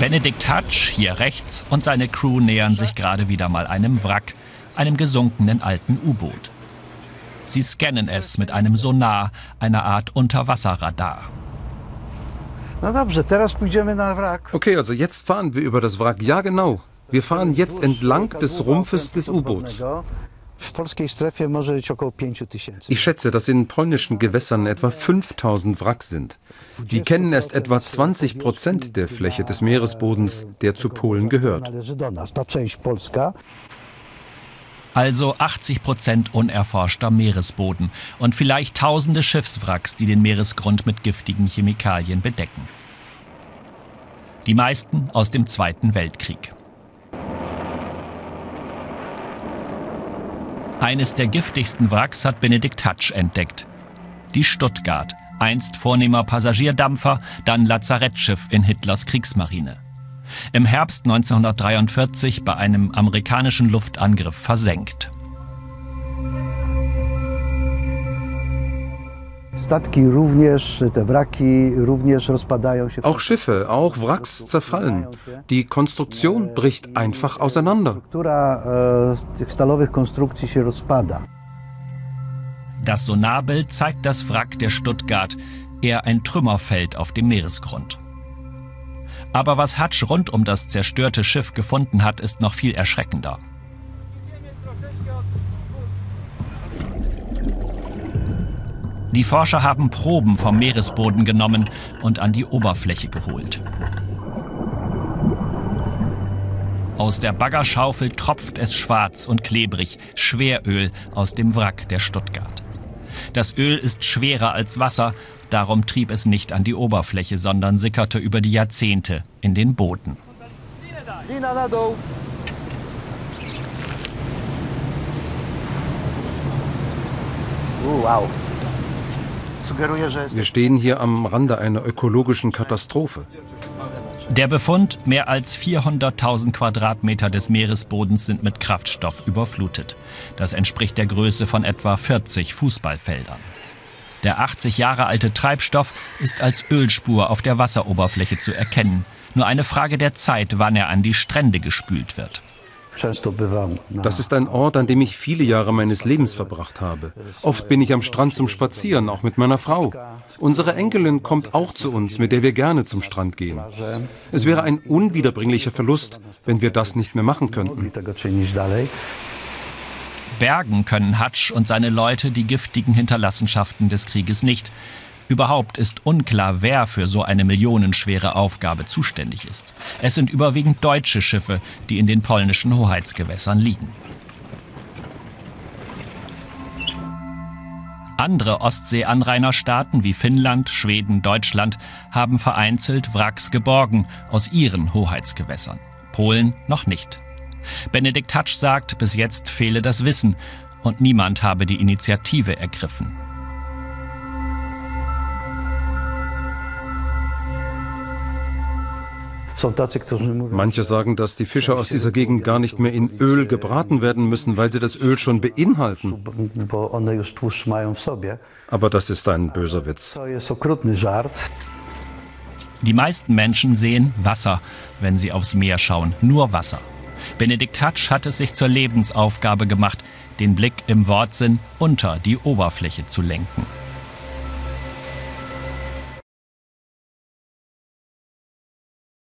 Benedikt Hatsch, hier rechts, und seine Crew nähern sich gerade wieder mal einem Wrack, einem gesunkenen alten U-Boot. Sie scannen es mit einem Sonar, einer Art Unterwasserradar. Okay, also jetzt fahren wir über das Wrack. Ja, genau. Wir fahren jetzt entlang des Rumpfes des U-Boots. Ich schätze, dass in polnischen Gewässern etwa 5000 Wracks sind. Die kennen erst etwa 20 Prozent der Fläche des Meeresbodens, der zu Polen gehört. Also 80 Prozent unerforschter Meeresboden und vielleicht tausende Schiffswracks, die den Meeresgrund mit giftigen Chemikalien bedecken. Die meisten aus dem Zweiten Weltkrieg. Eines der giftigsten Wracks hat Benedikt Hatsch entdeckt. Die Stuttgart, einst vornehmer Passagierdampfer, dann Lazarettschiff in Hitlers Kriegsmarine. Im Herbst 1943 bei einem amerikanischen Luftangriff versenkt. Auch Schiffe, auch Wracks zerfallen. Die Konstruktion bricht einfach auseinander. Das Sonarbild zeigt das Wrack der Stuttgart, eher ein Trümmerfeld auf dem Meeresgrund. Aber was Hutch rund um das zerstörte Schiff gefunden hat, ist noch viel erschreckender. Die Forscher haben Proben vom Meeresboden genommen und an die Oberfläche geholt. Aus der Baggerschaufel tropft es schwarz und klebrig, Schweröl aus dem Wrack der Stuttgart. Das Öl ist schwerer als Wasser, darum trieb es nicht an die Oberfläche, sondern sickerte über die Jahrzehnte in den Booten. Wow. Wir stehen hier am Rande einer ökologischen Katastrophe. Der Befund, mehr als 400.000 Quadratmeter des Meeresbodens sind mit Kraftstoff überflutet. Das entspricht der Größe von etwa 40 Fußballfeldern. Der 80 Jahre alte Treibstoff ist als Ölspur auf der Wasseroberfläche zu erkennen. Nur eine Frage der Zeit, wann er an die Strände gespült wird. Das ist ein Ort, an dem ich viele Jahre meines Lebens verbracht habe. Oft bin ich am Strand zum Spazieren, auch mit meiner Frau. Unsere Enkelin kommt auch zu uns, mit der wir gerne zum Strand gehen. Es wäre ein unwiederbringlicher Verlust, wenn wir das nicht mehr machen könnten. Bergen können Hutch und seine Leute die giftigen Hinterlassenschaften des Krieges nicht. Überhaupt ist unklar, wer für so eine millionenschwere Aufgabe zuständig ist. Es sind überwiegend deutsche Schiffe, die in den polnischen Hoheitsgewässern liegen. Andere Ostsee-Anrainerstaaten wie Finnland, Schweden, Deutschland haben vereinzelt Wracks geborgen aus ihren Hoheitsgewässern. Polen noch nicht. Benedikt Hatsch sagt, bis jetzt fehle das Wissen und niemand habe die Initiative ergriffen. Manche sagen, dass die Fische aus dieser Gegend gar nicht mehr in Öl gebraten werden müssen, weil sie das Öl schon beinhalten. Aber das ist ein böser Witz. Die meisten Menschen sehen Wasser, wenn sie aufs Meer schauen, nur Wasser. Benedikt Hatsch hat es sich zur Lebensaufgabe gemacht, den Blick im Wortsinn unter die Oberfläche zu lenken.